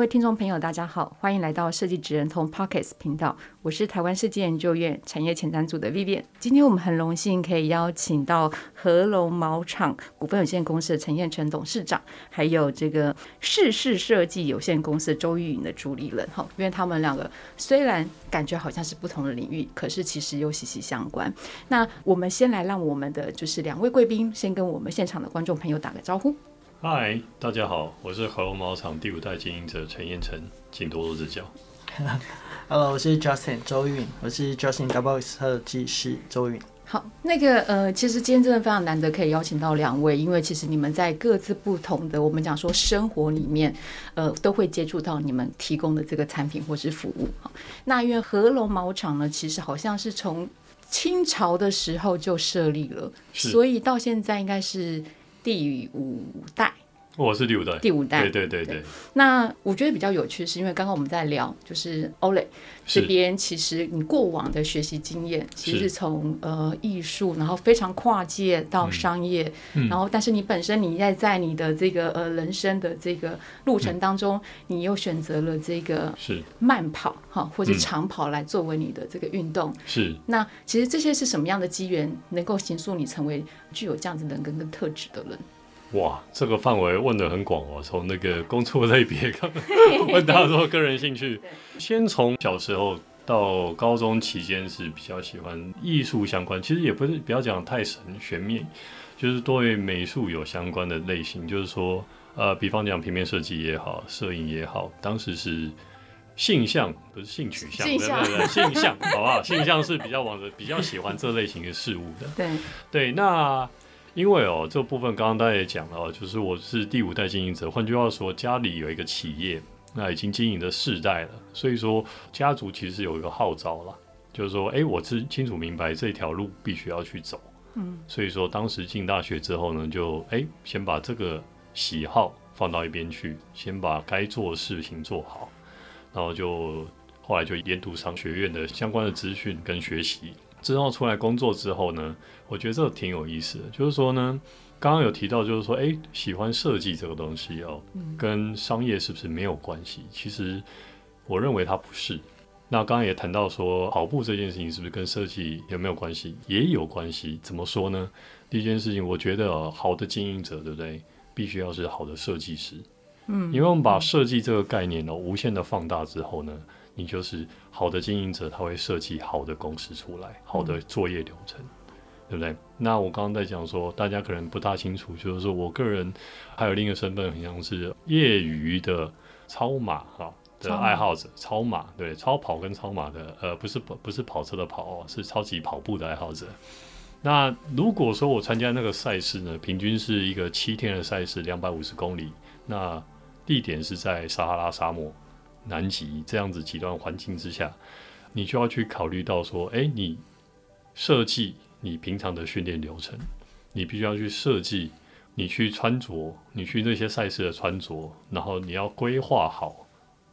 各位听众朋友，大家好，欢迎来到设计职人通 Pockets 频道，我是台湾设计研究院产业前瞻组的 Vivian。今天我们很荣幸可以邀请到禾隆毛厂股份有限公司的陈彦成董事长，还有这个世世设计有限公司周玉允的主理人哈，因为他们两个虽然感觉好像是不同的领域，可是其实又息息相关。那我们先来让我们的就是两位贵宾先跟我们现场的观众朋友打个招呼。嗨，大家好，我是禾隆毛厂第五代经营者陈彦成，请多多指教。Hello，我是 Justin 周韵，我是 Justin Double X 设计师周韵。好，那个呃，其实今天真的非常难得可以邀请到两位，因为其实你们在各自不同的我们讲说生活里面，呃，都会接触到你们提供的这个产品或是服务。好，那因为合龙毛厂呢，其实好像是从清朝的时候就设立了，所以到现在应该是。第五代，我是第五代，第五代，对对对对，对。那我觉得比较有趣，是因为刚刚我们在聊，就是 Ole 这边，其实你过往的学习经验，其实是从呃艺术，然后非常跨界到商业，嗯、然后但是你本身你在在你的这个呃人生的这个路程当中，嗯、你又选择了这个是。慢跑哈或者长跑来作为你的这个运动，是。那其实这些是什么样的机缘，能够形塑你成为具有这样子人格跟特质的人？哇，这个范围问的很广哦，从那个工作类别 问到说个人兴趣，先从小时候到高中期间是比较喜欢艺术相关，其实也不是不要讲太神玄秘，就是对美术有相关的类型，就是说呃，比方讲平面设计也好，摄影也好，当时是性向不是性取向，对对对，性向好不好？性向是比较往着比较喜欢这类型的事物的，对对，那。因为哦，这部分刚刚大家也讲了，就是我是第五代经营者，换句话说，家里有一个企业，那已经经营了世代了，所以说家族其实有一个号召了，就是说，哎，我知清楚明白这条路必须要去走，嗯，所以说当时进大学之后呢，就哎先把这个喜好放到一边去，先把该做的事情做好，然后就后来就研读商学院的相关的资讯跟学习。之后出来工作之后呢，我觉得这个挺有意思的。就是说呢，刚刚有提到，就是说，哎，喜欢设计这个东西哦，跟商业是不是没有关系？其实我认为它不是。那刚刚也谈到说，跑步这件事情是不是跟设计有没有关系？也有关系。怎么说呢？第一件事情，我觉得好的经营者，对不对？必须要是好的设计师。嗯，因为我们把设计这个概念呢，无限的放大之后呢。你就是好的经营者，他会设计好的公司出来，好的作业流程，嗯、对不对？那我刚刚在讲说，大家可能不大清楚，就是说我个人还有另一个身份，很像是业余的超马哈的爱好者，超马，超马对超跑跟超马的，呃，不是不是跑车的跑哦，是超级跑步的爱好者。那如果说我参加那个赛事呢，平均是一个七天的赛事，两百五十公里，那地点是在撒哈拉沙漠。南极这样子极端环境之下，你就要去考虑到说，哎，你设计你平常的训练流程，你必须要去设计你去穿着，你去那些赛事的穿着，然后你要规划好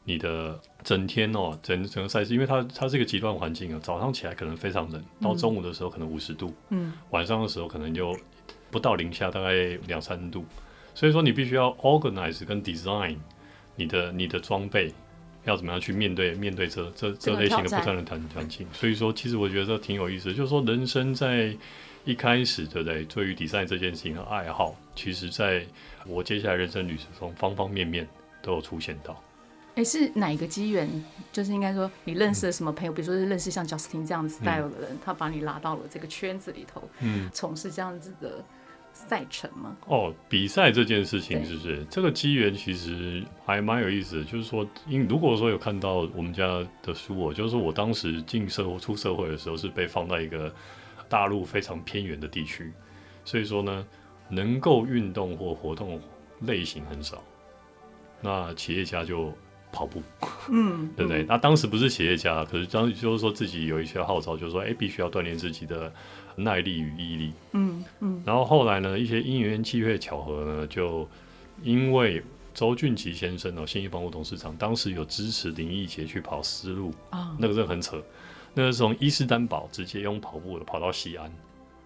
你的整天哦，整整个赛事，因为它它是一个极端环境啊，早上起来可能非常冷，到中午的时候可能五十度，嗯，晚上的时候可能就不到零下，大概两三度，所以说你必须要 organize 跟 design 你的你的装备。要怎么样去面对面对这这这类型的不断的环环境？所以说，其实我觉得这挺有意思。就是说，人生在一开始，对不对？对于 design 这件事情的爱好，其实在我接下来人生旅程中，方方面面都有出现到。哎、欸，是哪一个机缘？就是应该说，你认识了什么朋友？嗯、比如说是认识像 Justin 这样子 style 的人，嗯、他把你拉到了这个圈子里头，嗯，从事这样子的。赛程吗？哦，比赛这件事情是不是这个机缘其实还蛮有意思的。就是说，因如果说有看到我们家的书，我就是说我当时进社会出社会的时候是被放在一个大陆非常偏远的地区，所以说呢，能够运动或活动类型很少。那企业家就跑步，嗯，对不对？那当时不是企业家，可是当就是说自己有一些号召，就是说，哎，必须要锻炼自己的耐力与毅力，嗯嗯。然后后来呢，一些因缘际会巧合呢，就因为周俊奇先生哦，信义房屋董事长，当时有支持林毅杰去跑丝路啊，那个真的很扯，那个是从伊斯丹堡直接用跑步的跑到西安。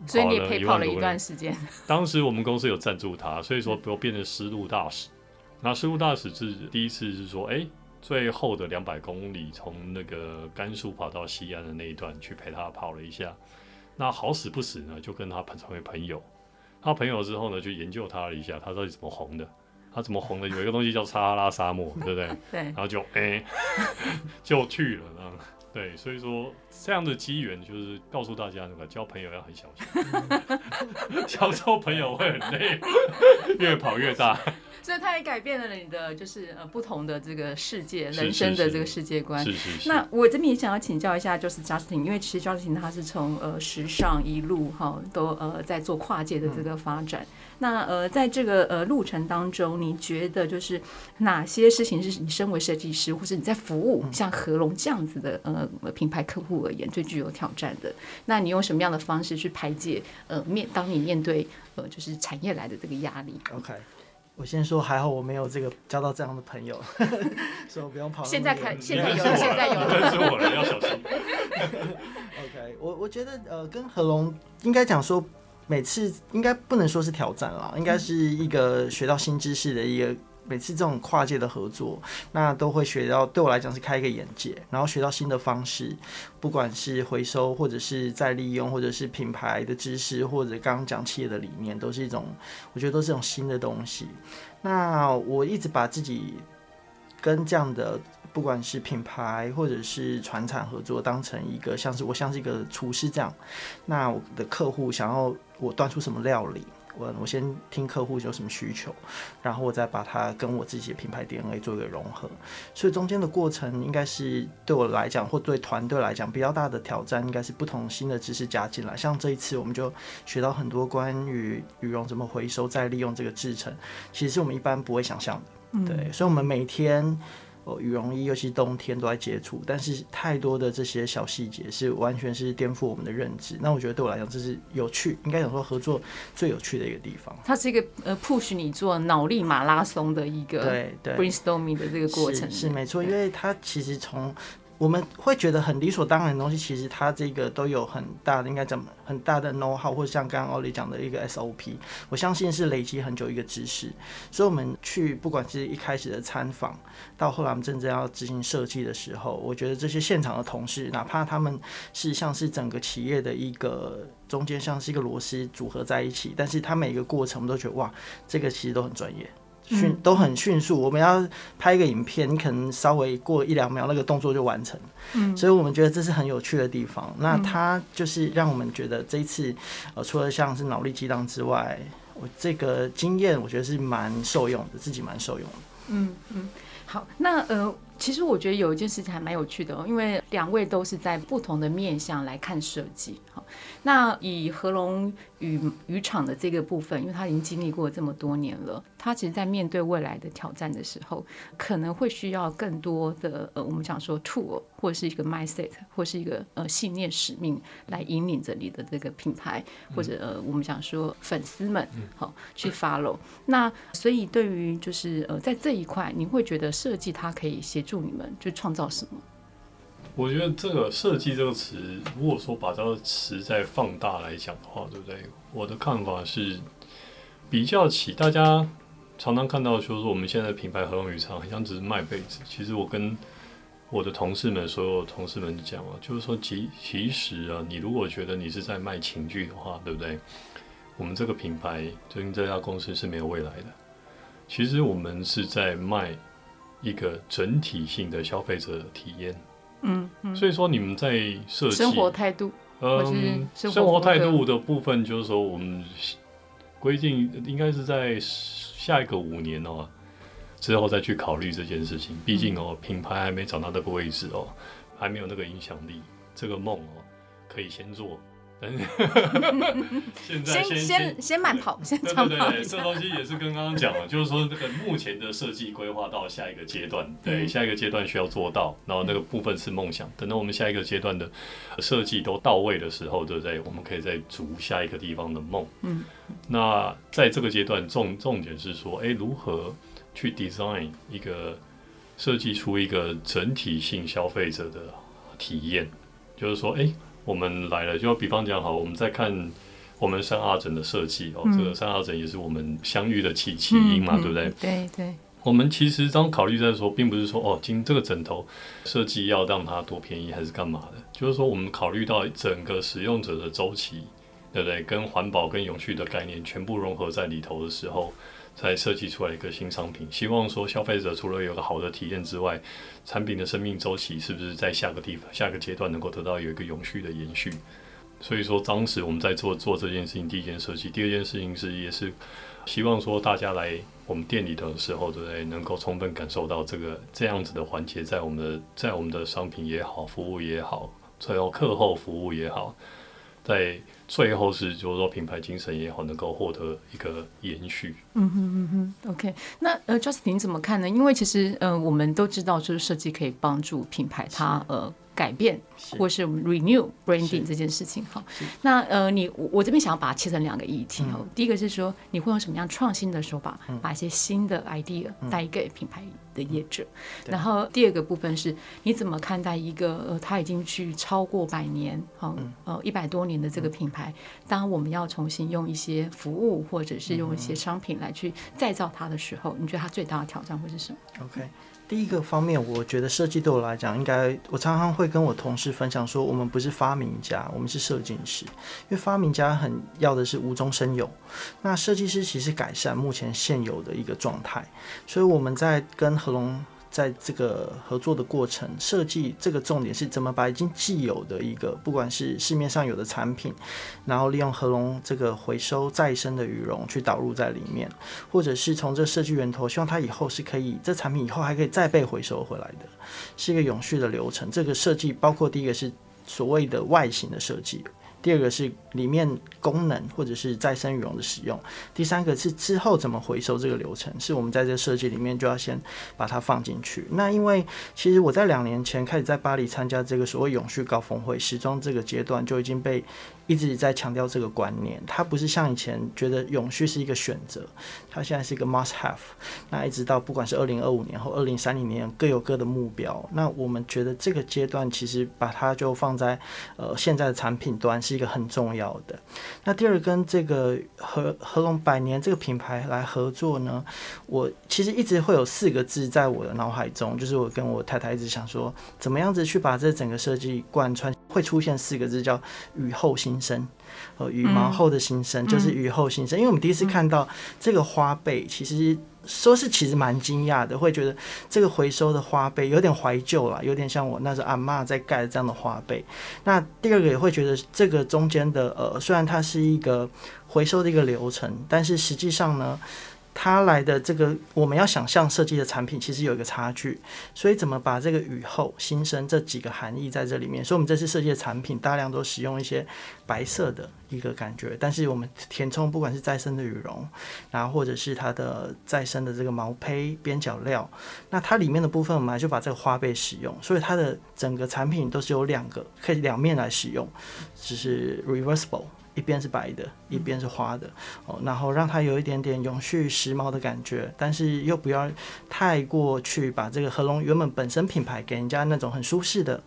所以你也陪跑了一段时间。当时我们公司有赞助他，所以说我变成丝路大使。那丝路大使是第一次是说，哎、欸，最后的两百公里从那个甘肃跑到西安的那一段去陪他跑了一下。那好死不死呢，就跟他成为朋友。他朋友之后呢，就研究他了一下，他到底怎么红的？他怎么红的？有一个东西叫撒哈拉沙漠，对不对？对。然后就哎、欸，就去了啊。对，所以说这样的机缘就是告诉大家，那个交朋友要很小心，交交朋友会很累，越跑越大。所以它也改变了你的，就是呃不同的这个世界，人生的这个世界观。是是是。那我这边也想要请教一下，就是 Justin，因为其实 Justin 他是从呃时尚一路哈都呃在做跨界的这个发展。嗯、那呃在这个呃路程当中，你觉得就是哪些事情是你身为设计师，或是你在服务像合龙这样子的呃品牌客户而言最具有挑战的？那你用什么样的方式去排解呃面当你面对呃就是产业来的这个压力？OK。我先说，还好我没有这个交到这样的朋友，所以我不用跑。现在看，现在有，现在有，认识我了，要小心。OK，我我觉得呃，跟何龙应该讲说，每次应该不能说是挑战啦，应该是一个学到新知识的一个。每次这种跨界的合作，那都会学到，对我来讲是开一个眼界，然后学到新的方式，不管是回收，或者是再利用，或者是品牌的知识，或者刚刚讲企业的理念，都是一种，我觉得都是一种新的东西。那我一直把自己跟这样的，不管是品牌或者是传产合作，当成一个像是我像是一个厨师这样，那我的客户想要我端出什么料理。我我先听客户有什么需求，然后我再把它跟我自己的品牌 DNA 做一个融合，所以中间的过程应该是对我来讲，或对团队来讲比较大的挑战，应该是不同新的知识加进来。像这一次，我们就学到很多关于羽绒怎么回收再利用这个制成，其实是我们一般不会想象的。对，所以我们每天。哦，羽绒衣尤其冬天都在接触，但是太多的这些小细节是完全是颠覆我们的认知。那我觉得对我来讲，这是有趣，应该讲说合作最有趣的一个地方。它是一个呃 push 你做脑力马拉松的一个对对 brainstorming 的这个过程，是，是没错，因为它其实从。我们会觉得很理所当然的东西，其实它这个都有很大的，应该怎么很大的 know how，或者像刚刚奥利讲的一个 SOP，我相信是累积很久一个知识。所以我们去不管是一开始的参访，到后来我们真正要执行设计的时候，我觉得这些现场的同事，哪怕他们是像是整个企业的一个中间像是一个螺丝组合在一起，但是他每一个过程我们都觉得哇，这个其实都很专业。迅都很迅速，我们要拍一个影片，你可能稍微过一两秒，那个动作就完成。嗯，所以我们觉得这是很有趣的地方。那它就是让我们觉得这一次，呃，除了像是脑力激荡之外，我这个经验我觉得是蛮受用的，自己蛮受用的。嗯嗯，好，那呃。其实我觉得有一件事情还蛮有趣的哦，因为两位都是在不同的面向来看设计。好，那以合龙与渔场的这个部分，因为他已经经历过这么多年了，他其实在面对未来的挑战的时候，可能会需要更多的呃，我们讲说 tool 或者是一个 mindset 或是一个呃信念使命来引领着你的这个品牌，或者呃，我们讲说粉丝们好去 follow。那所以对于就是呃，在这一块，你会觉得设计它可以协助。助你们去创造什么？我觉得这个设计这个词，如果说把这个词再放大来讲的话，对不对？我的看法是比较起大家常常看到，就是说我们现在品牌和龙羽厂好像只是卖被子。其实我跟我的同事们、所有同事们讲了，就是说其其实啊，你如果觉得你是在卖情趣的话，对不对？我们这个品牌最近这家公司是没有未来的。其实我们是在卖。一个整体性的消费者体验，嗯，嗯，所以说你们在设计生活态度，嗯，生活态度的部分，就是说我们规定应该是在下一个五年哦之后再去考虑这件事情。毕竟哦，品牌还没找到那个位置哦，还没有那个影响力，这个梦哦可以先做，现在先先先慢跑，先对对对，这东西也是跟刚刚讲了，就是说这个目前的设计规划到下一个阶段，对，下一个阶段需要做到，然后那个部分是梦想，等到我们下一个阶段的设计都到位的时候，对不对？我们可以再逐下一个地方的梦。嗯，那在这个阶段重重点是说，哎，如何去 design 一个设计出一个整体性消费者的体验，就是说，哎。我们来了，就比方讲好，我们在看我们三阿枕的设计哦，这个三阿枕也是我们相遇的起起因嘛，对不对？对对。我们其实当考虑在说，并不是说哦，今这个枕头设计要让它多便宜还是干嘛的，就是说我们考虑到整个使用者的周期，对不对？跟环保跟永续的概念全部融合在里头的时候。才设计出来一个新商品，希望说消费者除了有个好的体验之外，产品的生命周期是不是在下个地方、下个阶段能够得到有一个永续的延续？所以说，当时我们在做做这件事情，第一件设计，第二件事情是也是希望说大家来我们店里的时候，对不对？能够充分感受到这个这样子的环节，在我们的在我们的商品也好，服务也好，最后课后服务也好，在。最后是，就是说品牌精神也好，能够获得一个延续。嗯哼嗯哼，OK。那呃，Justin 怎么看呢？因为其实呃，我们都知道，就是设计可以帮助品牌它呃。改变，或是 renew branding 这件事情哈。那呃，你我我这边想要把它切成两个议题哦。嗯、第一个是说，你会用什么样创新的手法，嗯、把一些新的 idea 带给品牌的业者。嗯、然后第二个部分是，你怎么看待一个呃，他已经去超过百年，好呃一百多年的这个品牌，当我们要重新用一些服务或者是用一些商品来去再造它的时候，你觉得它最大的挑战会是什么？OK。第一个方面，我觉得设计对我来讲，应该我常常会跟我同事分享说，我们不是发明家，我们是设计师。因为发明家很要的是无中生有，那设计师其实改善目前现有的一个状态，所以我们在跟合隆。在这个合作的过程，设计这个重点是怎么把已经既有的一个，不管是市面上有的产品，然后利用合龙这个回收再生的羽绒去导入在里面，或者是从这设计源头，希望它以后是可以，这产品以后还可以再被回收回来的，是一个永续的流程。这个设计包括第一个是所谓的外形的设计。第二个是里面功能或者是再生羽绒的使用，第三个是之后怎么回收这个流程，是我们在这个设计里面就要先把它放进去。那因为其实我在两年前开始在巴黎参加这个所谓永续高峰会，时装这个阶段就已经被。一直在强调这个观念，它不是像以前觉得永续是一个选择，它现在是一个 must have。那一直到不管是二零二五年或二零三零年，各有各的目标。那我们觉得这个阶段其实把它就放在呃现在的产品端是一个很重要的。那第二跟这个和和龙百年这个品牌来合作呢，我其实一直会有四个字在我的脑海中，就是我跟我太太一直想说，怎么样子去把这整个设计贯穿，会出现四个字叫雨后新生，呃，羽毛后的新生，嗯、就是雨后新生。因为我们第一次看到这个花被，其实说是其实蛮惊讶的，会觉得这个回收的花被有点怀旧了，有点像我那时候阿妈在盖的这样的花被。那第二个也会觉得这个中间的呃，虽然它是一个回收的一个流程，但是实际上呢。它来的这个，我们要想象设计的产品，其实有一个差距，所以怎么把这个雨后新生这几个含义在这里面？所以，我们这次设计的产品大量都使用一些白色的一个感觉，但是我们填充不管是再生的羽绒，然后或者是它的再生的这个毛坯边角料，那它里面的部分我们还就把这个花被使用，所以它的整个产品都是有两个可以两面来使用，只是 reversible。一边是白的，一边是花的，哦，然后让它有一点点永续时髦的感觉，但是又不要太过去把这个合龙原本本身品牌给人家那种很舒适的、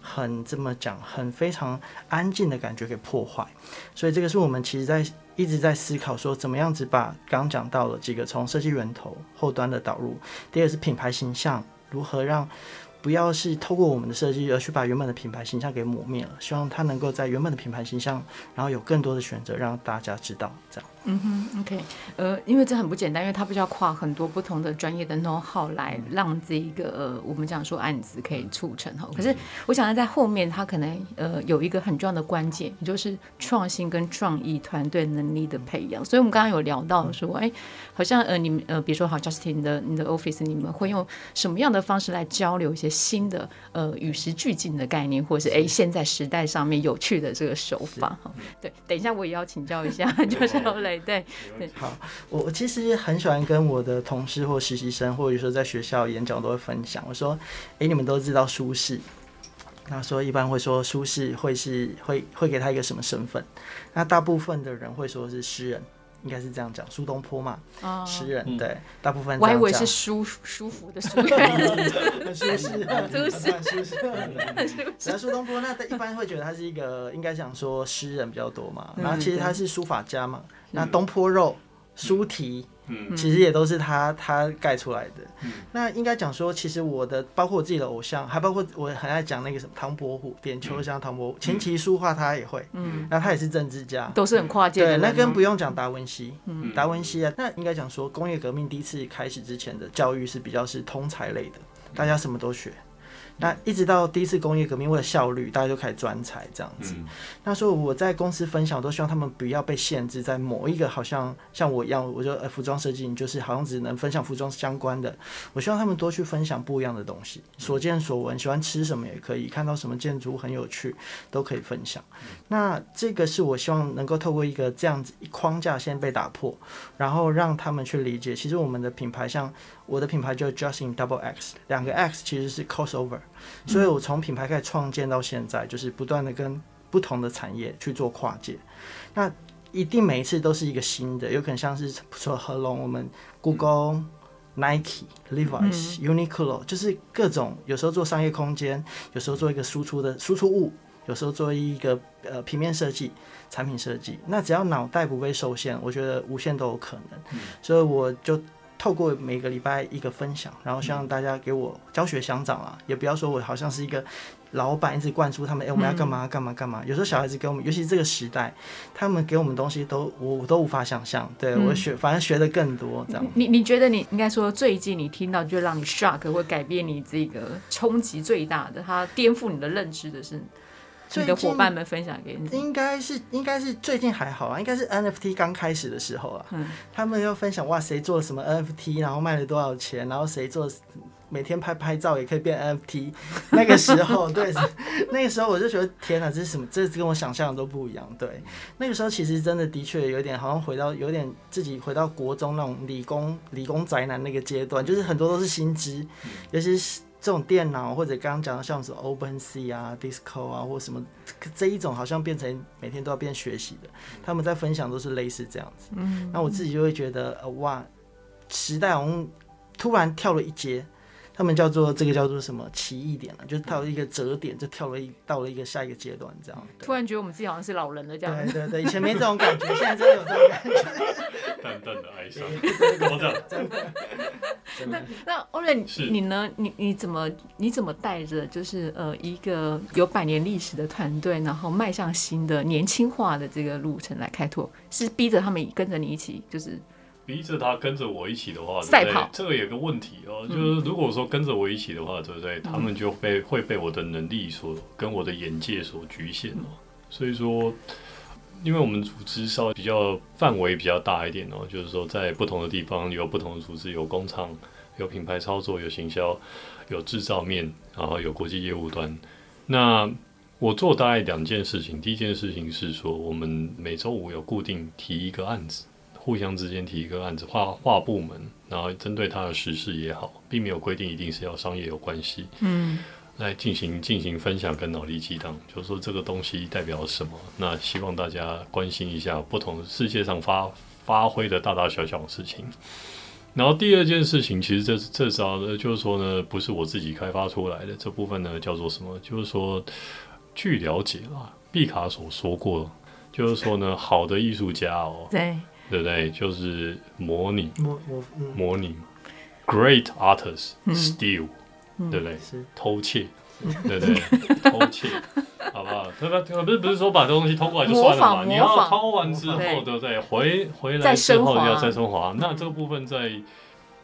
很这么讲、很非常安静的感觉给破坏。所以这个是我们其实在一直在思考说，怎么样子把刚讲到了几个从设计源头后端的导入，第二个是品牌形象如何让。不要是透过我们的设计而去把原本的品牌形象给抹灭了，希望它能够在原本的品牌形象，然后有更多的选择，让大家知道这样。嗯哼，OK，呃，因为这很不简单，因为它必须要跨很多不同的专业的 know how 来让这一个呃，我们讲说案子可以促成哈。可是我想在后面，它可能呃有一个很重要的关键，也就是创新跟创意团队能力的培养。所以我们刚刚有聊到说，哎，好像呃你们呃比如说好 Justin 的你的 office，你们会用什么样的方式来交流一些些新的呃与时俱进的概念，或是哎现在时代上面有趣的这个手法哈。对，等一下我也要请教一下，就是欧蕾，对对。好，我我其实很喜欢跟我的同事或实习生，或者说在学校演讲都会分享。我说，哎，你们都知道舒适，那说一般会说舒适会是会会给他一个什么身份？那大部分的人会说是诗人。应该是这样讲，苏东坡嘛，诗、oh, 人对，大部分我还以为是舒舒服的舒，舒适，舒适，舒适。然后苏东坡，那一般会觉得他是一个，应该讲说诗人比较多嘛，然后其实他是书法家嘛，那东坡肉、苏题。嗯，其实也都是他他盖出来的。嗯、那应该讲说，其实我的包括我自己的偶像，还包括我很爱讲那个什么唐伯虎点秋香，唐伯虎琴棋书画他也会。嗯，那他也是政治家，都是很跨界的。对，那更不用讲达文西。嗯，达文西啊，那应该讲说，工业革命第一次开始之前的教育是比较是通才类的，大家什么都学。那一直到第一次工业革命，为了效率，大家就开始专才这样子。那时候我在公司分享，我都希望他们不要被限制在某一个，好像像我一样，我就呃服装设计，你就是好像只能分享服装相关的。我希望他们多去分享不一样的东西，所见所闻，喜欢吃什么也可以，看到什么建筑很有趣，都可以分享。那这个是我希望能够透过一个这样子框架先被打破，然后让他们去理解，其实我们的品牌像。我的品牌叫 Just in Double X，两个 X 其实是 crossover，所以我从品牌开始创建到现在，就是不断的跟不同的产业去做跨界。那一定每一次都是一个新的，有可能像是说合龙，我们 Google、Nike、Levi's、Uniqlo，就是各种有时候做商业空间，有时候做一个输出的输出物，有时候做一个呃平面设计、产品设计。那只要脑袋不被受限，我觉得无限都有可能。所以我就。透过每个礼拜一个分享，然后希望大家给我教学相长啊，也不要说我好像是一个老板，一直灌输他们，哎、欸，我们要干嘛干嘛干嘛。有时候小孩子给我们，尤其是这个时代，他们给我们东西都我，我都无法想象。对我学，反正学的更多这样。你你觉得你应该说最近你听到就让你 shock 或改变你这个冲击最大的，它颠覆你的认知的是？你的伙伴们分享给你，应该是应该是最近还好啊，应该是 NFT 刚开始的时候啊，嗯、他们要分享哇，谁做了什么 NFT，然后卖了多少钱，然后谁做每天拍拍照也可以变 NFT，那个时候对，那个时候我就觉得天哪，这是什么？这跟我想象的都不一样。对，那个时候其实真的的确有点好像回到有点自己回到国中那种理工理工宅男那个阶段，就是很多都是新知，尤其是。这种电脑或者刚刚讲的像什么 OpenSea 啊、Discord 啊，或什么这一种，好像变成每天都要变学习的。他们在分享都是类似这样子。嗯，那我自己就会觉得，呃，哇，时代好像突然跳了一阶。他们叫做这个叫做什么奇异点了，就是跳了一个折点，就跳了一到了一个下一个阶段，这样。突然觉得我们自己好像是老人了，这样。对对对，以前没这种感觉，现在真的有这种感觉。淡淡的哀伤，真的真的。那那欧蕾，你呢？你你怎么你怎么带着就是呃一个有百年历史的团队，然后迈向新的年轻化的这个路程来开拓？是逼着他们跟着你一起，就是。逼着他跟着我一起的话，对不对？这个有个问题哦，就是如果说跟着我一起的话，对不对？他们就被会被我的能力所跟我的眼界所局限哦。所以说，因为我们组织稍微比较范围比较大一点哦，就是说在不同的地方有不同的组织，有工厂，有品牌操作，有行销，有制造面，然后有国际业务端。那我做大概两件事情，第一件事情是说，我们每周五有固定提一个案子。互相之间提一个案子，划划部门，然后针对他的实事也好，并没有规定一定是要商业有关系，嗯，来进行进行分享跟脑力激荡，就是说这个东西代表什么？那希望大家关心一下不同世界上发发挥的大大小小的事情。然后第二件事情，其实这这招呢，就是说呢，不是我自己开发出来的，这部分呢叫做什么？就是说，据了解啊，毕卡索说过，就是说呢，好的艺术家哦，对。对不对？就是模拟，模模模拟，Great artists steal，对不对？偷窃，对不对？偷窃，好不好？对吧？不是不是说把这东西偷过来就算了嘛？你要偷完之后，对不对？回回来之后要再升华。那这个部分在。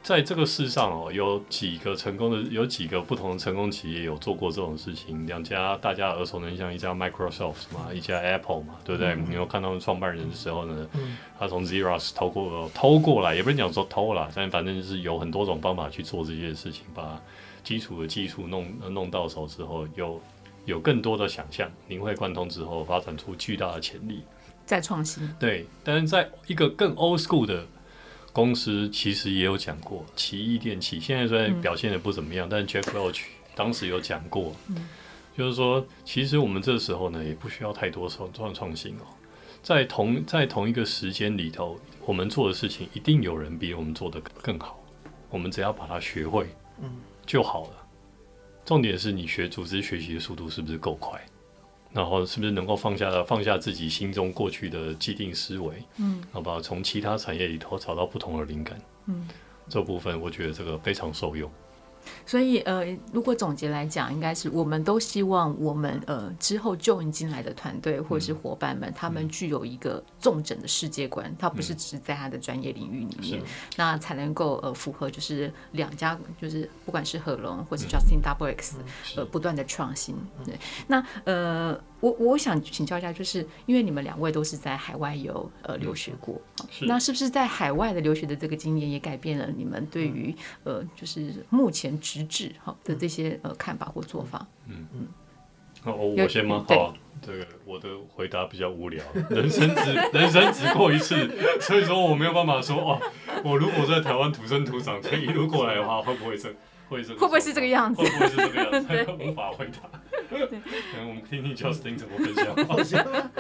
在这个世上哦，有几个成功的，有几个不同的成功企业有做过这种事情。两家大家耳熟能详，一家 Microsoft 嘛，一家 Apple 嘛，对不对？嗯、你有看到创办人的时候呢，嗯、他从 Xerox 偷过偷过来，也不是讲说偷了，但反正就是有很多种方法去做这件事情，把基础的技术弄弄到手之后，有有更多的想象，灵会贯通之后，发展出巨大的潜力，再创新。对，但是在一个更 old school 的公司，其实也有讲过，奇异电器现在虽然表现的不怎么样，嗯、但是 Jack Welch 当时有讲过，嗯、就是说，其实我们这时候呢，也不需要太多创创创新哦，在同在同一个时间里头，我们做的事情一定有人比我们做的更好，我们只要把它学会，嗯。就好了。重点是你学组织学习的速度是不是够快，然后是不是能够放下放下自己心中过去的既定思维，嗯，好吧，从其他产业里头找到不同的灵感，嗯，这部分我觉得这个非常受用。所以，呃，如果总结来讲，应该是我们都希望我们呃之后 join 进来的团队或者是伙伴们，嗯、他们具有一个重整的世界观，他不是只是在他的专业领域里面，嗯、那才能够呃符合就是两家就是不管是合龙或是 Justin Double X、嗯、呃不断的创新。对，那呃。我我想请教一下，就是因为你们两位都是在海外有呃留学过，是那是不是在海外的留学的这个经验也改变了你们对于呃就是目前直至哈的这些呃看法或做法？嗯嗯，哦，我先吗？好，这个我的回答比较无聊，人生只人生只过一次，所以说我没有办法说哦，我如果在台湾土生土长，可以一路过来的话，会不会这会是会不会是这个样子？会不会是这个样子？对无法回答。我们听听 Justin 怎么分享。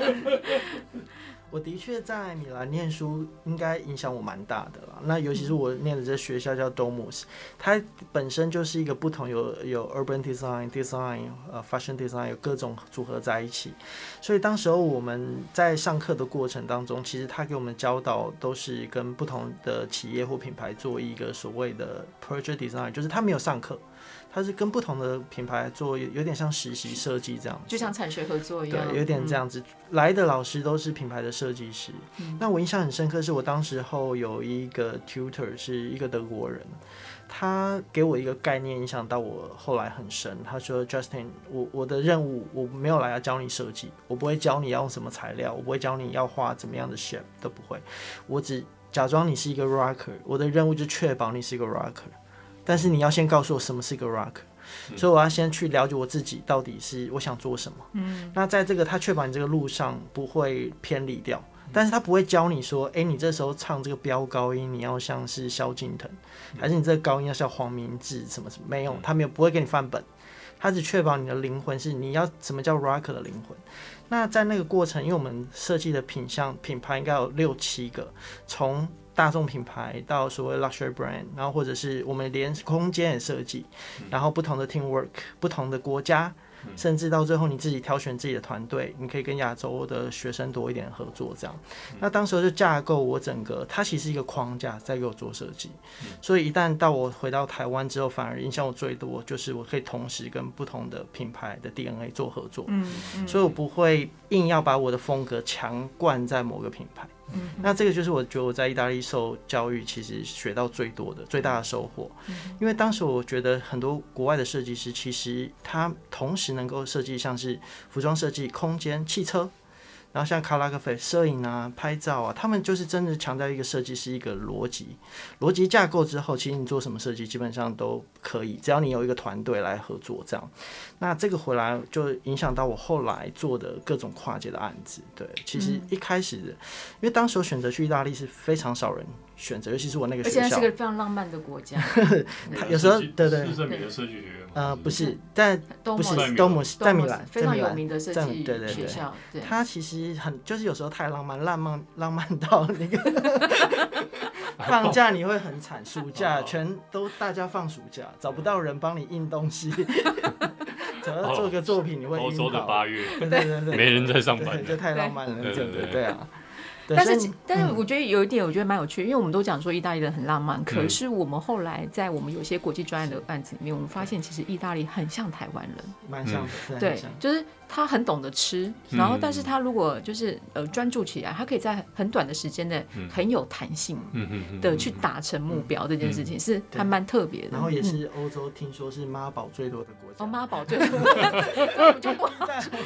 我的确在米兰念书，应该影响我蛮大的啦。那尤其是我念的这学校叫 Domus，它本身就是一个不同有有 urban design、design 呃 fashion design 有各种组合在一起。所以当时候我们在上课的过程当中，其实他给我们教导都是跟不同的企业或品牌做一个所谓的 project design，就是他没有上课。他是跟不同的品牌做，有点像实习设计这样子，就像产学合作一样，对，有点这样子。嗯、来的老师都是品牌的设计师。嗯、那我印象很深刻，是我当时候有一个 tutor 是一个德国人，他给我一个概念，影响到我后来很深。他说：“Justin，我我的任务我没有来要教你设计，我不会教你要用什么材料，我不会教你要画怎么样的 shape，都不会。我只假装你是一个 rocker，我的任务就确保你是一个 rocker。”但是你要先告诉我什么是一个 rock，嗯、所以我要先去了解我自己到底是我想做什么。嗯，那在这个他确保你这个路上不会偏离掉，嗯、但是他不会教你说，哎、欸，你这时候唱这个飙高音，你要像是萧敬腾，嗯、还是你这个高音要像黄明志什么什么？没有，他没有不会给你范本，他只确保你的灵魂是你要什么叫 rock 的灵魂。那在那个过程，因为我们设计的品相品牌应该有六七个，从大众品牌到所谓 luxury brand，然后或者是我们连空间也设计，然后不同的 team work，不同的国家，甚至到最后你自己挑选自己的团队，你可以跟亚洲的学生多一点合作这样。那当时就架构我整个，它其实是一个框架在给我做设计，所以一旦到我回到台湾之后，反而影响我最多就是我可以同时跟不同的品牌的 DNA 做合作，所以我不会硬要把我的风格强灌在某个品牌。嗯、那这个就是我觉得我在意大利受教育，其实学到最多的最大的收获。因为当时我觉得很多国外的设计师，其实他同时能够设计像是服装设计、空间、汽车。然后像卡拉克菲摄影啊、拍照啊，他们就是真的强调一个设计是一个逻辑，逻辑架构之后，其实你做什么设计基本上都可以，只要你有一个团队来合作这样。那这个回来就影响到我后来做的各种跨界的案子。对，其实一开始的，因为当时我选择去意大利是非常少人选择，尤其是我那个学校，而且是个非常浪漫的国家。有时候对对。呃，不是，但不是东姆斯在米兰，非常有名的设计对对学校。它其实很，就是有时候太浪漫，浪漫浪漫到那个 放假你会很惨，暑假全都大家放暑假，找不到人帮你印东西，找到做个作品你会欧洲的八月，对对对，没人在上班，就太浪漫了，对对。对啊。但是，但是我觉得有一点，我觉得蛮有趣，因为我们都讲说意大利人很浪漫，可是我们后来在我们有些国际专业的案子里面，我们发现其实意大利很像台湾人，蛮像的，对，就是。他很懂得吃，然后，但是他如果就是呃专注起来，他可以在很短的时间内很有弹性的去达成目标。这件事情是还蛮特别的。然后也是欧洲，听说是妈宝最多的国家。哦，妈宝最多，我们就不。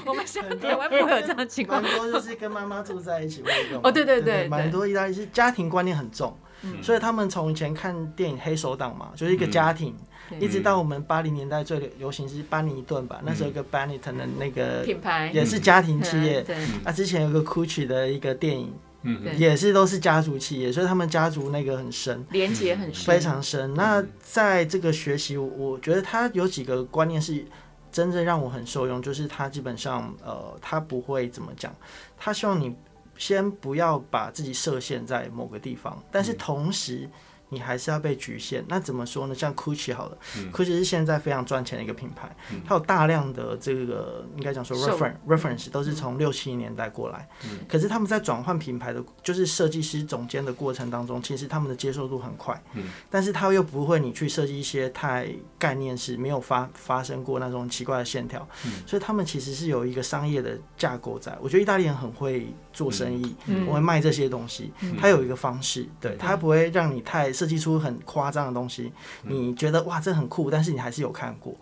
我们台湾不会有这样的情况。蛮多就是跟妈妈住在一起会用。哦，对对对，蛮多意大利是家庭观念很重。嗯、所以他们从以前看电影《黑手党》嘛，就是一个家庭，嗯、一直到我们八零年代最流行是班尼顿吧，嗯、那时候一个 Benetton 的那个品牌。也是家庭企业。嗯、对，啊，之前有个 Gucci 的一个电影，嗯，也是都是家族企业，所以他们家族那个很深，连接很深，非常深。那在这个学习，我觉得他有几个观念是。真正让我很受用，就是他基本上，呃，他不会怎么讲，他希望你先不要把自己设限在某个地方，但是同时。你还是要被局限，那怎么说呢？像 Gucci 好了，嗯，Gucci 是现在非常赚钱的一个品牌，嗯，它有大量的这个应该讲说 reference reference 都是从六七年代过来，嗯，可是他们在转换品牌的，就是设计师总监的过程当中，其实他们的接受度很快，嗯，但是他又不会你去设计一些太概念式没有发发生过那种奇怪的线条，嗯，所以他们其实是有一个商业的架构在。我觉得意大利人很会做生意，嗯，我会卖这些东西，它有一个方式，对，它不会让你太。设计出很夸张的东西，你觉得哇，这很酷，但是你还是有看过，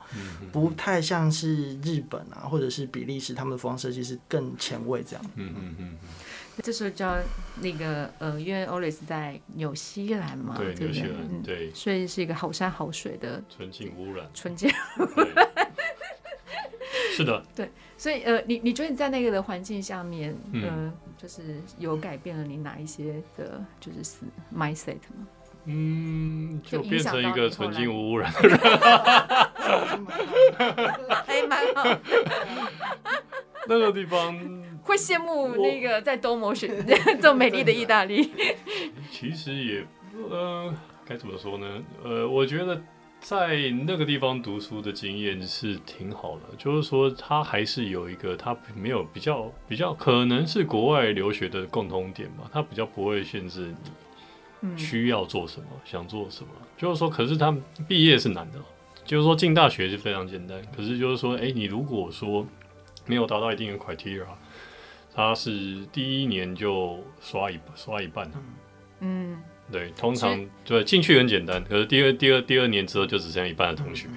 不太像是日本啊，或者是比利时他们的服装设计师更前卫这样。嗯嗯嗯。这时候叫那个呃，因为 Ole 是在纽西兰嘛，对，纽西兰，对，所以是一个好山好水的纯净污染，纯净。是的。对，所以呃，你你觉得你在那个的环境下面，呃，就是有改变了你哪一些的，就是 mindset 吗？嗯，就变成一个纯净无污染的人，还蛮好。那个地方会羡慕那个在多摩选这么美丽的意大利。其实也，呃，该怎么说呢？呃，我觉得在那个地方读书的经验是挺好的，就是说他还是有一个他没有比较比较可能是国外留学的共通点吧，他比较不会限制你。需要做什么，想做什么，就是说，可是他毕业是难的，就是说进大学是非常简单，可是就是说，哎、欸，你如果说没有达到一定的 criteria，他是第一年就刷一刷一半，嗯，对，通常对进去很简单，可是第二第二第二年之后就只剩下一半的同学，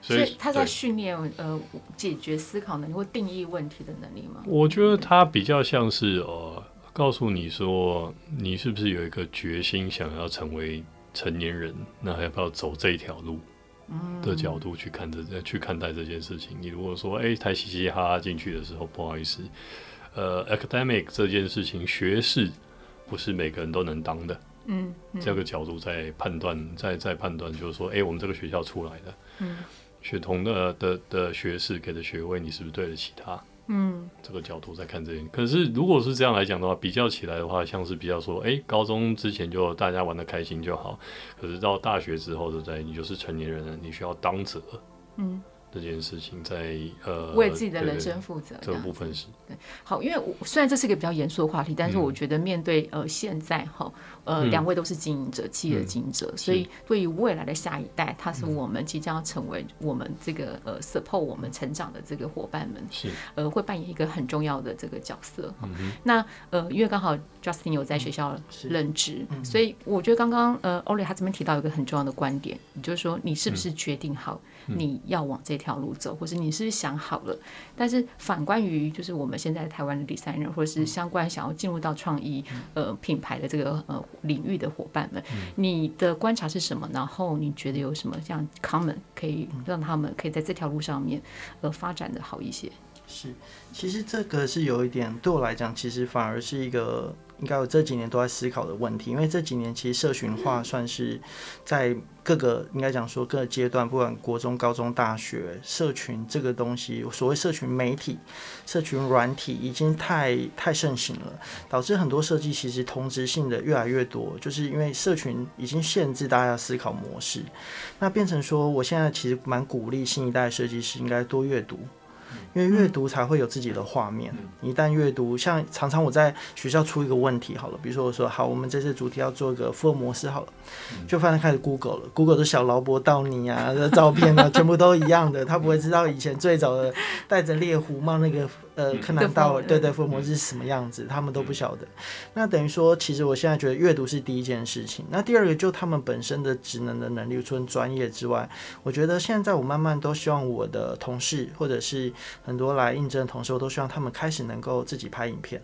所以他在训练呃解决思考能力或定义问题的能力吗？我觉得他比较像是呃。告诉你说，你是不是有一个决心想要成为成年人？那还要不要走这一条路的角度去看这去看待这件事情？你如果说，哎，太嘻嘻哈哈进去的时候，不好意思，呃，academic 这件事情，学士不是每个人都能当的。嗯，这个角度在判断，在在判断，就是说，哎，我们这个学校出来的，嗯，学童的的的学士给的学位，你是不是对得起他？嗯，这个角度在看这件，可是如果是这样来讲的话，比较起来的话，像是比较说，哎，高中之前就大家玩得开心就好，可是到大学之后，对不对？你就是成年人了，你需要当责。嗯。这件事情在呃为自己的人生负责，这个部分是。对。好，因为我虽然这是一个比较严肃的话题，但是我觉得面对呃现在哈呃两位都是经营者，企业的经营者，所以对于未来的下一代，他是我们即将要成为我们这个呃 support 我们成长的这个伙伴们，是呃会扮演一个很重要的这个角色。嗯那呃因为刚好 Justin 有在学校任职，所以我觉得刚刚呃 Ole 他这边提到一个很重要的观点，就是说你是不是决定好你要往这条路走，或是你是想好了？但是反观于就是我们现在台湾的 designer，或者是相关想要进入到创意呃品牌的这个呃领域的伙伴们，你的观察是什么？然后你觉得有什么像 common 可以让他们可以在这条路上面呃发展的好一些？是，其实这个是有一点对我来讲，其实反而是一个。应该我这几年都在思考的问题，因为这几年其实社群化算是在各个应该讲说各个阶段，不管国中、高中、大学，社群这个东西，所谓社群媒体、社群软体已经太太盛行了，导致很多设计其实同质性的越来越多，就是因为社群已经限制大家思考模式，那变成说，我现在其实蛮鼓励新一代设计师应该多阅读。因为阅读才会有自己的画面。一旦阅读，像常常我在学校出一个问题好了，比如说我说好，我们这次主题要做一个福尔摩斯好了，就发现开始 Google 了，Google 的小劳勃道尼啊的照片啊，全部都一样的，他不会知道以前最早的戴着猎狐帽那个呃柯南道尔，对对，福尔摩斯是什么样子，他们都不晓得。那等于说，其实我现在觉得阅读是第一件事情。那第二个，就他们本身的职能的能力，除了专业之外，我觉得现在我慢慢都希望我的同事或者是很多来应征的同事，我都希望他们开始能够自己拍影片。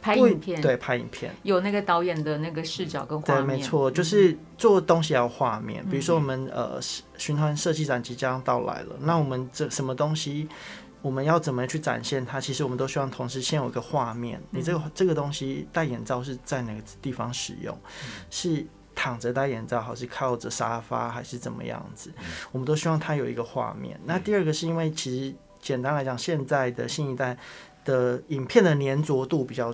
拍影片，对，拍影片有那个导演的那个视角跟画面，对，没错，就是做东西要画面。比如说我们呃，循环设计展即将到来了，那我们这什么东西，我们要怎么去展现它？其实我们都希望同时先有一个画面。你这个这个东西戴眼罩是在哪个地方使用？是躺着戴眼罩，还是靠着沙发，还是怎么样子？我们都希望它有一个画面。那第二个是因为其实简单来讲，现在的新一代。的影片的粘着度比较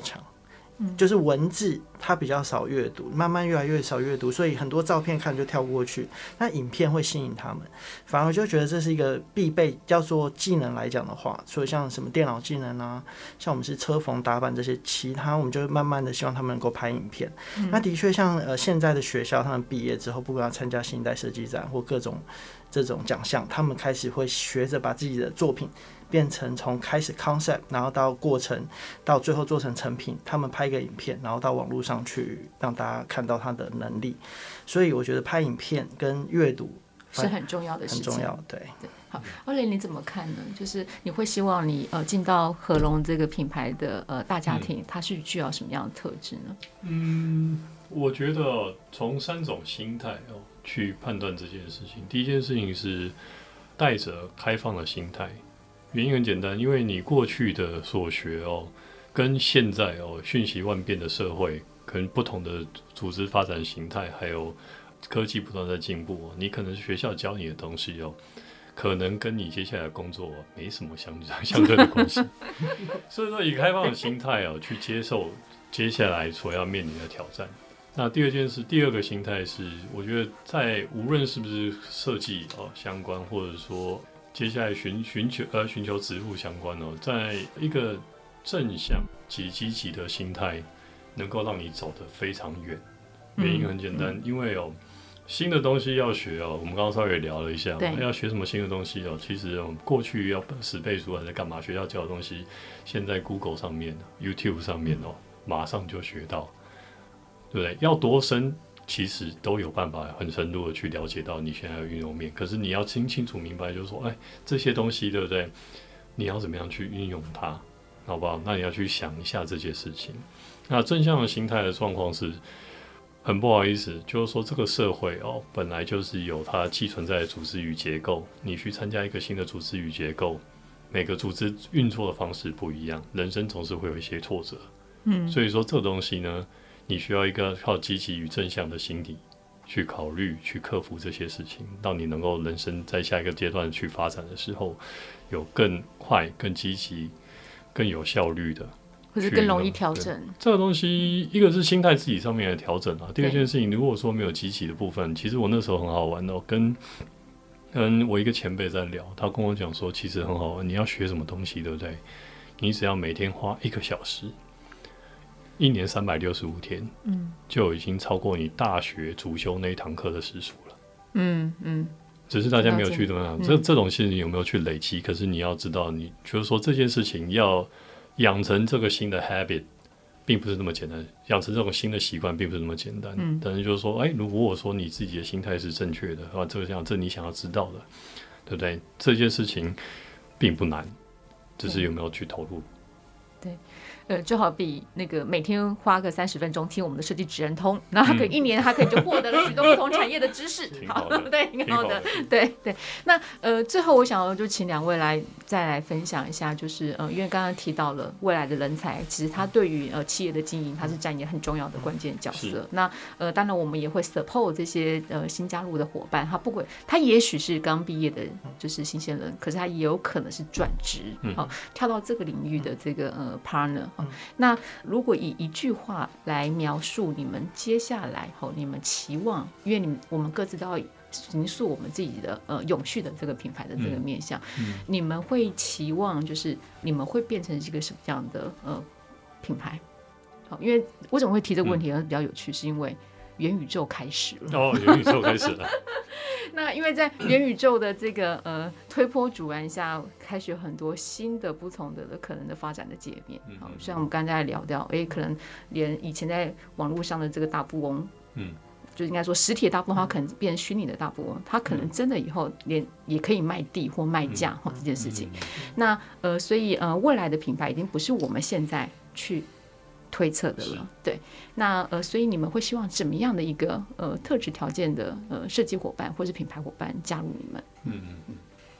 强，就是文字它比较少阅读，慢慢越来越少阅读，所以很多照片看就跳过去。那影片会吸引他们，反而就觉得这是一个必备，叫做技能来讲的话，所以像什么电脑技能啊，像我们是车缝打板这些，其他我们就慢慢的希望他们能够拍影片。那的确像呃现在的学校，他们毕业之后，不管要参加新一代设计展或各种这种奖项，他们开始会学着把自己的作品。变成从开始 concept，然后到过程，到最后做成成品，他们拍一个影片，然后到网络上去让大家看到他的能力。所以我觉得拍影片跟阅读是很重要的事情。很重要，对。对，好，欧蕾你怎么看呢？就是你会希望你呃进到合隆这个品牌的呃大家庭，它是具有什么样的特质呢？嗯，我觉得从三种心态哦去判断这件事情。第一件事情是带着开放的心态。原因很简单，因为你过去的所学哦，跟现在哦瞬息万变的社会，可能不同的组织发展形态，还有科技不断在进步，你可能是学校教你的东西哦，可能跟你接下来工作没什么相 相对的关系。所以说，以开放的心态哦去接受接下来所要面临的挑战。那第二件事，第二个心态是，我觉得在无论是不是设计哦相关，或者说。接下来寻寻求呃寻求职务相关哦，在一个正向及积极的心态，能够让你走得非常远。原因很简单，嗯、因为哦新的东西要学哦，我们刚刚稍微聊了一下，要学什么新的东西哦，其实哦过去要死背书还是干嘛？学校教的东西，现在 Google 上面、YouTube 上面哦，马上就学到，对不对？要多深？其实都有办法很深入的去了解到你现在的运用面，可是你要清清楚明白，就是说，哎，这些东西对不对？你要怎么样去运用它，好不好？那你要去想一下这些事情。那正向的心态的状况是，很不好意思，就是说这个社会哦，本来就是有它既存在的组织与结构。你去参加一个新的组织与结构，每个组织运作的方式不一样，人生总是会有一些挫折。嗯，所以说这个东西呢。你需要一个靠积极与正向的心理去考虑、去克服这些事情，让你能够人生在下一个阶段去发展的时候，有更快、更积极、更有效率的，或者更容易调整。这个东西，一个是心态自己上面的调整啊。第二件事情，如果说没有积极的部分，其实我那时候很好玩哦，跟跟我一个前辈在聊，他跟我讲说，其实很好玩。你要学什么东西，对不对？你只要每天花一个小时。一年三百六十五天，嗯，就已经超过你大学主修那一堂课的时数了。嗯嗯，只是大家没有去怎么样，这这种事情有没有去累积？可是你要知道，你就是说这件事情要养成这个新的 habit，并不是那么简单。养成这种新的习惯，并不是那么简单。嗯，但是就是说，哎，如果说你自己的心态是正确的，啊，这个像这你想要知道的，对不对？这件事情并不难，只是有没有去投入。对。呃，就好比那个每天花个三十分钟听我们的设计职人通，然后可以一年，他可以就获得了许多不同产业的知识。好，对，挺好的，对对。那呃，最后我想要就请两位来再来分享一下，就是呃，因为刚刚提到了未来的人才，其实他对于呃企业的经营，他是扮演很重要的关键角色。那呃，当然我们也会 support 这些呃新加入的伙伴，他不管他也许是刚毕业的，就是新鲜人，可是他也有可能是转职，好，跳到这个领域的这个呃 partner。那如果以一句话来描述你们接下来吼，你们期望，因为你们我们各自都要形塑我们自己的呃永续的这个品牌的这个面向，嗯嗯、你们会期望就是你们会变成一个什么样的呃品牌？好，因为为什么会提这个问题呢？比较有趣，是因为。元宇宙开始了哦，元宇宙开始了。那因为在元宇宙的这个呃推波助澜下，开始有很多新的不同的可能的发展的界面。好，像我们刚才聊到，哎，可能连以前在网络上的这个大富翁，嗯，就应该说实体的大部分，它可能变成虚拟的大部分，它可能真的以后连也可以卖地或卖价哈这件事情。那呃，所以呃，未来的品牌已经不是我们现在去。推测的了。对，那呃，所以你们会希望怎么样的一个呃特质条件的呃设计伙伴或是品牌伙伴加入你们？嗯嗯嗯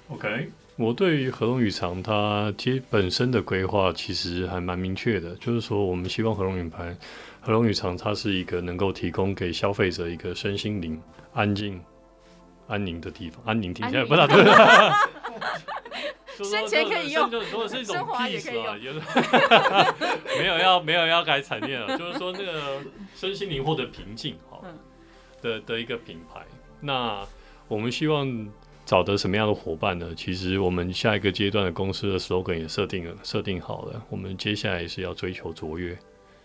，OK。我对于合隆语长它其实本身的规划其实还蛮明确的，就是说我们希望合隆品牌、和隆语长它是一个能够提供给消费者一个身心灵安静、安宁的地方。安宁听起来不大对。生前可以用，如果是一种 peace 啊，没有要没有要改产业了，就是说那个身心灵获得平静哈的的一个品牌。那我们希望。找得什么样的伙伴呢？其实我们下一个阶段的公司的 slogan 也设定了，设定好了。我们接下来是要追求卓越。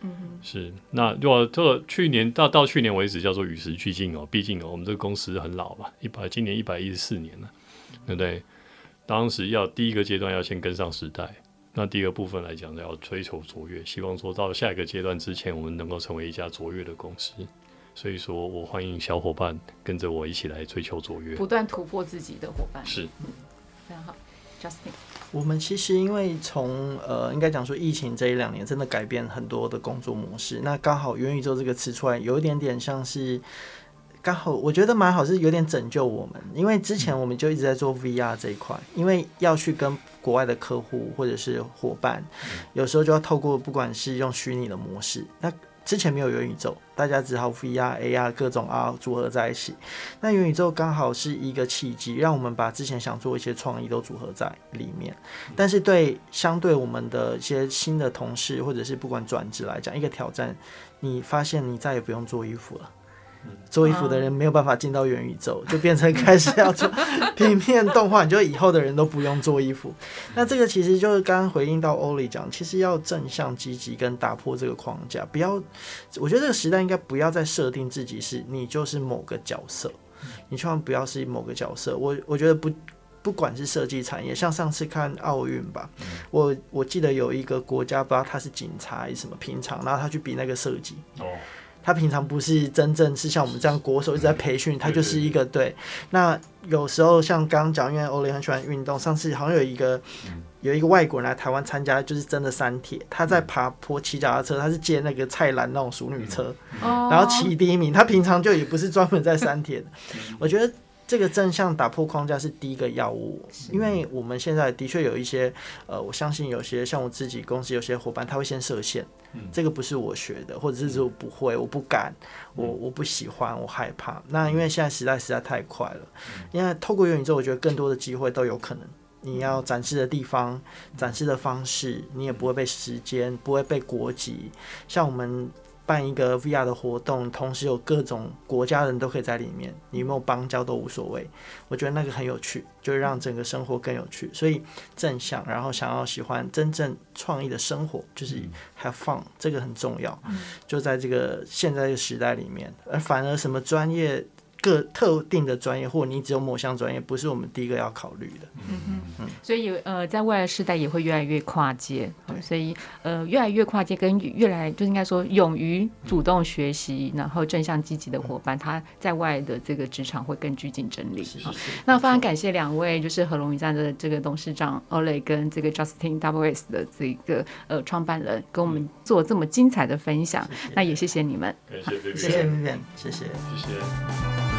嗯，是。那如果这个去年到到去年为止叫做与时俱进哦，毕竟哦，我们这个公司很老吧，一百今年一百一十四年了，对不对？当时要第一个阶段要先跟上时代，那第二个部分来讲要追求卓越，希望说到下一个阶段之前，我们能够成为一家卓越的公司。所以说我欢迎小伙伴跟着我一起来追求卓越，不断突破自己的伙伴。是，嗯，非常好，Justin。我们其实因为从呃，应该讲说疫情这一两年真的改变很多的工作模式。那刚好元宇宙这个词出来，有一点点像是刚好，我觉得蛮好，是有点拯救我们。因为之前我们就一直在做 VR 这一块，因为要去跟国外的客户或者是伙伴，有时候就要透过不管是用虚拟的模式，那。之前没有元宇宙，大家只好 VR、AR 各种啊组合在一起。那元宇宙刚好是一个契机，让我们把之前想做一些创意都组合在里面。但是对相对我们的一些新的同事或者是不管转职来讲，一个挑战，你发现你再也不用做衣服了。做衣服的人没有办法进到元宇宙，就变成开始要做 平面动画，你就以后的人都不用做衣服。那这个其实就是刚刚回应到欧里讲，其实要正向积极跟打破这个框架，不要。我觉得这个时代应该不要再设定自己是你就是某个角色，你千万不要是某个角色。我我觉得不不管是设计产业，像上次看奥运吧，我我记得有一个国家不知道他是警察还是什么平常，然后他去比那个设计。他平常不是真正是像我们这样国手一直在培训，他就是一个对。那有时候像刚刚讲，因为欧雷很喜欢运动，上次好像有一个有一个外国人来台湾参加，就是真的三铁，他在爬坡骑脚踏车，他是借那个蔡澜那种熟女车，然后骑第一名。他平常就也不是专门在三铁的，我觉得。这个正向打破框架是第一个药物，因为我们现在的确有一些，呃，我相信有些像我自己公司有些伙伴，他会先设限，这个不是我学的，或者是说我不会，我不敢，我我不喜欢，我害怕。那因为现在时代实在太快了，因为透过元宇宙，我觉得更多的机会都有可能。你要展示的地方、展示的方式，你也不会被时间，不会被国籍，像我们。办一个 VR 的活动，同时有各种国家人都可以在里面，你有没有邦交都无所谓。我觉得那个很有趣，就会让整个生活更有趣。所以正向，然后想要喜欢真正创意的生活，就是 have fun，这个很重要。就在这个现在的时代里面，而反而什么专业。个特定的专业，或你只有某项专业，不是我们第一个要考虑的。嗯嗯嗯。所以呃，在未来时代也会越来越跨界，所以呃，越来越跨界，跟越来就应该说勇于主动学习，然后正向积极的伙伴，他在外的这个职场会更具竞争力。是是是。那非常感谢两位，就是和隆语长的这个董事长 Ole 跟这个 Justin WS 的这个呃创办人，跟我们做这么精彩的分享。那也谢谢你们。谢谢，谢谢，谢谢。谢谢。